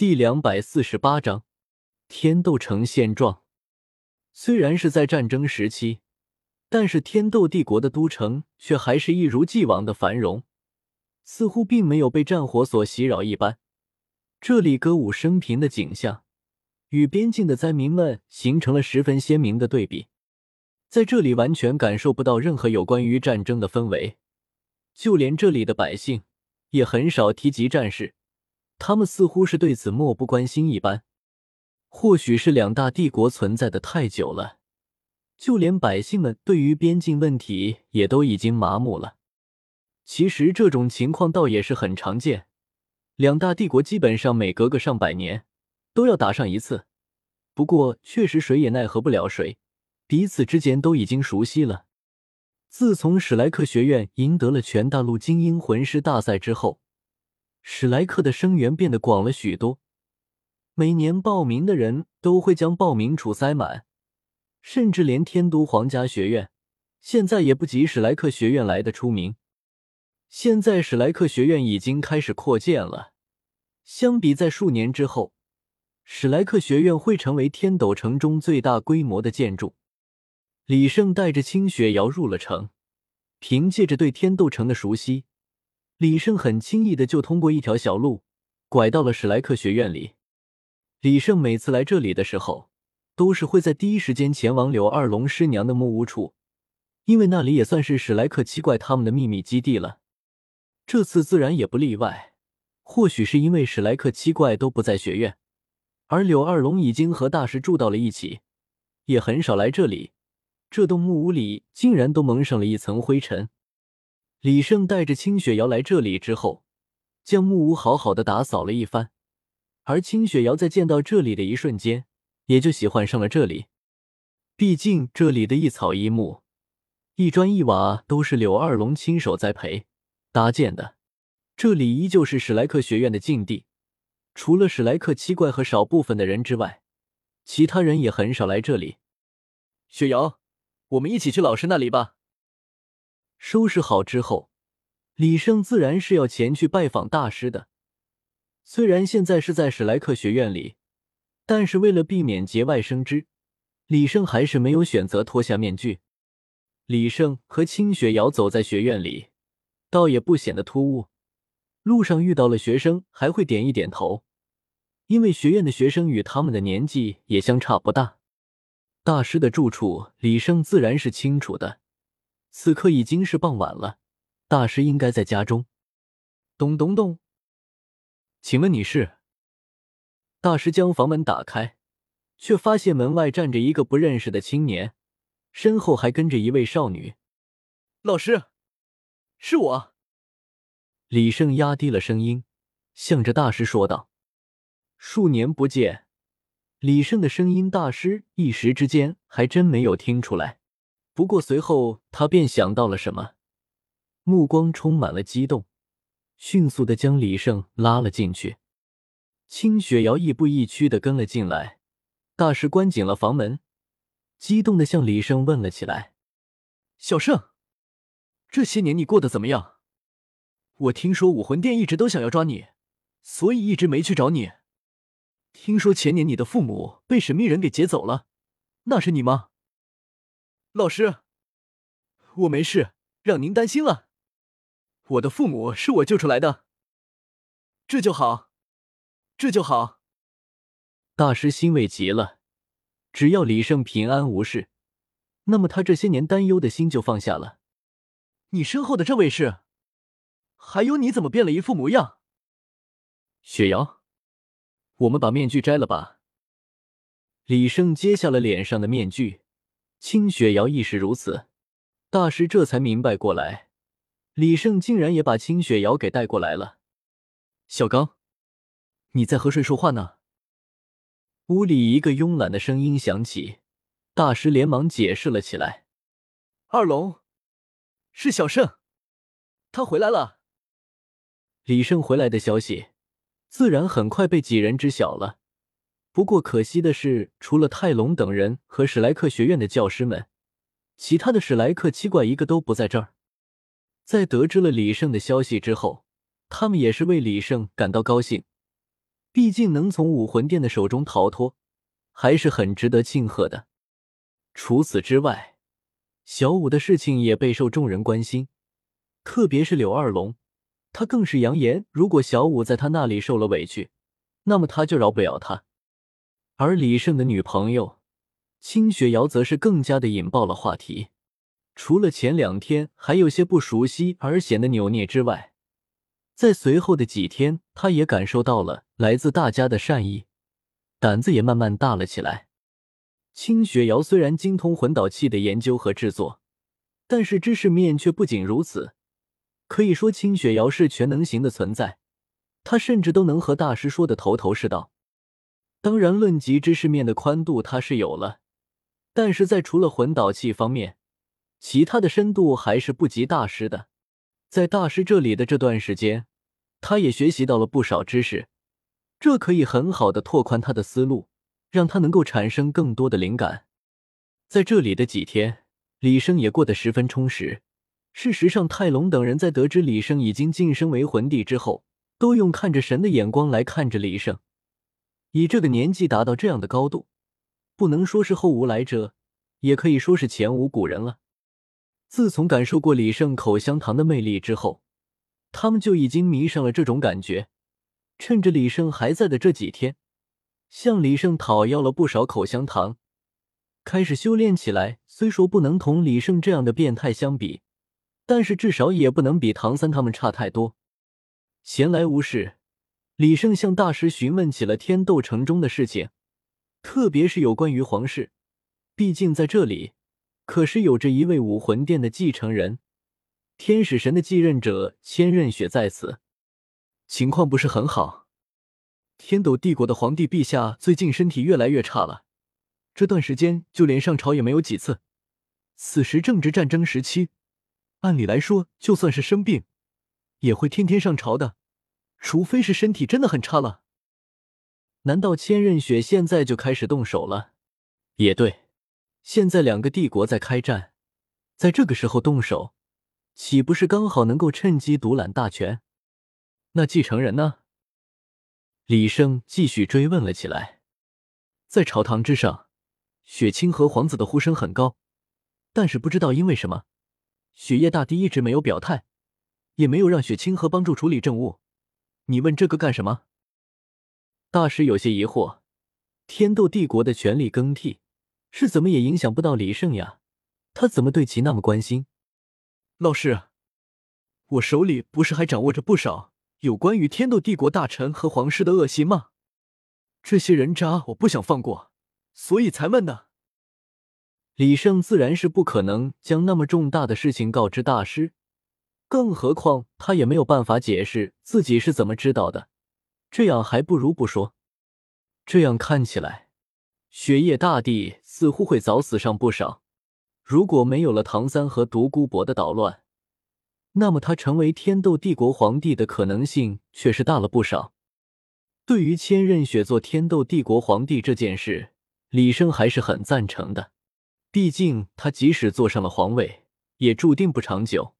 第两百四十八章天斗城现状。虽然是在战争时期，但是天斗帝国的都城却还是一如既往的繁荣，似乎并没有被战火所袭扰一般。这里歌舞升平的景象，与边境的灾民们形成了十分鲜明的对比。在这里完全感受不到任何有关于战争的氛围，就连这里的百姓也很少提及战事。他们似乎是对此漠不关心一般，或许是两大帝国存在的太久了，就连百姓们对于边境问题也都已经麻木了。其实这种情况倒也是很常见，两大帝国基本上每隔个上百年都要打上一次，不过确实谁也奈何不了谁，彼此之间都已经熟悉了。自从史莱克学院赢得了全大陆精英魂师大赛之后。史莱克的生源变得广了许多，每年报名的人都会将报名处塞满，甚至连天都皇家学院现在也不及史莱克学院来的出名。现在史莱克学院已经开始扩建了，相比在数年之后，史莱克学院会成为天斗城中最大规模的建筑。李胜带着清雪瑶入了城，凭借着对天斗城的熟悉。李胜很轻易的就通过一条小路，拐到了史莱克学院里。李胜每次来这里的时候，都是会在第一时间前往柳二龙师娘的木屋处，因为那里也算是史莱克七怪他们的秘密基地了。这次自然也不例外。或许是因为史莱克七怪都不在学院，而柳二龙已经和大师住到了一起，也很少来这里。这栋木屋里竟然都蒙上了一层灰尘。李胜带着清雪瑶来这里之后，将木屋好好的打扫了一番。而清雪瑶在见到这里的一瞬间，也就喜欢上了这里。毕竟这里的一草一木、一砖一瓦都是柳二龙亲手栽培搭建的。这里依旧是史莱克学院的禁地，除了史莱克七怪和少部分的人之外，其他人也很少来这里。雪瑶，我们一起去老师那里吧。收拾好之后，李胜自然是要前去拜访大师的。虽然现在是在史莱克学院里，但是为了避免节外生枝，李胜还是没有选择脱下面具。李胜和清雪瑶走在学院里，倒也不显得突兀。路上遇到了学生，还会点一点头，因为学院的学生与他们的年纪也相差不大。大师的住处，李胜自然是清楚的。此刻已经是傍晚了，大师应该在家中。咚咚咚，请问你是？大师将房门打开，却发现门外站着一个不认识的青年，身后还跟着一位少女。老师，是我。李胜压低了声音，向着大师说道：“数年不见，李胜的声音，大师一时之间还真没有听出来。”不过随后他便想到了什么，目光充满了激动，迅速的将李胜拉了进去。清雪瑶亦步亦趋的跟了进来，大师关紧了房门，激动的向李胜问了起来：“小胜，这些年你过得怎么样？我听说武魂殿一直都想要抓你，所以一直没去找你。听说前年你的父母被神秘人给劫走了，那是你吗？”老师，我没事，让您担心了。我的父母是我救出来的，这就好，这就好。大师欣慰极了，只要李胜平安无事，那么他这些年担忧的心就放下了。你身后的这位是？还有你怎么变了一副模样？雪瑶，我们把面具摘了吧。李胜揭下了脸上的面具。清雪瑶亦是如此，大师这才明白过来，李胜竟然也把清雪瑶给带过来了。小刚，你在和谁说话呢？屋里一个慵懒的声音响起，大师连忙解释了起来：“二龙，是小胜，他回来了。”李胜回来的消息，自然很快被几人知晓了。不过可惜的是，除了泰隆等人和史莱克学院的教师们，其他的史莱克七怪一个都不在这儿。在得知了李胜的消息之后，他们也是为李胜感到高兴。毕竟能从武魂殿的手中逃脱，还是很值得庆贺的。除此之外，小五的事情也备受众人关心，特别是柳二龙，他更是扬言，如果小五在他那里受了委屈，那么他就饶不了他。而李胜的女朋友清雪瑶则是更加的引爆了话题。除了前两天还有些不熟悉而显得扭捏之外，在随后的几天，他也感受到了来自大家的善意，胆子也慢慢大了起来。清雪瑶虽然精通魂导器的研究和制作，但是知识面却不仅如此。可以说，清雪瑶是全能型的存在，她甚至都能和大师说的头头是道。当然，论及知识面的宽度，他是有了，但是在除了魂导器方面，其他的深度还是不及大师的。在大师这里的这段时间，他也学习到了不少知识，这可以很好的拓宽他的思路，让他能够产生更多的灵感。在这里的几天，李生也过得十分充实。事实上，泰隆等人在得知李生已经晋升为魂帝之后，都用看着神的眼光来看着李胜。以这个年纪达到这样的高度，不能说是后无来者，也可以说是前无古人了。自从感受过李胜口香糖的魅力之后，他们就已经迷上了这种感觉。趁着李胜还在的这几天，向李胜讨要了不少口香糖，开始修炼起来。虽说不能同李胜这样的变态相比，但是至少也不能比唐三他们差太多。闲来无事。李胜向大师询问起了天斗城中的事情，特别是有关于皇室。毕竟在这里，可是有着一位武魂殿的继承人，天使神的继任者千仞雪在此，情况不是很好。天斗帝国的皇帝陛下最近身体越来越差了，这段时间就连上朝也没有几次。此时正值战争时期，按理来说，就算是生病，也会天天上朝的。除非是身体真的很差了，难道千仞雪现在就开始动手了？也对，现在两个帝国在开战，在这个时候动手，岂不是刚好能够趁机独揽大权？那继承人呢？李胜继续追问了起来。在朝堂之上，雪清河皇子的呼声很高，但是不知道因为什么，雪夜大帝一直没有表态，也没有让雪清河帮助处理政务。你问这个干什么？大师有些疑惑。天斗帝国的权力更替，是怎么也影响不到李胜呀？他怎么对其那么关心？老师，我手里不是还掌握着不少有关于天斗帝国大臣和皇室的恶习吗？这些人渣我不想放过，所以才问的。李胜自然是不可能将那么重大的事情告知大师。更何况他也没有办法解释自己是怎么知道的，这样还不如不说。这样看起来，雪夜大帝似乎会早死上不少。如果没有了唐三和独孤博的捣乱，那么他成为天斗帝国皇帝的可能性却是大了不少。对于千仞雪做天斗帝国皇帝这件事，李生还是很赞成的。毕竟他即使坐上了皇位，也注定不长久。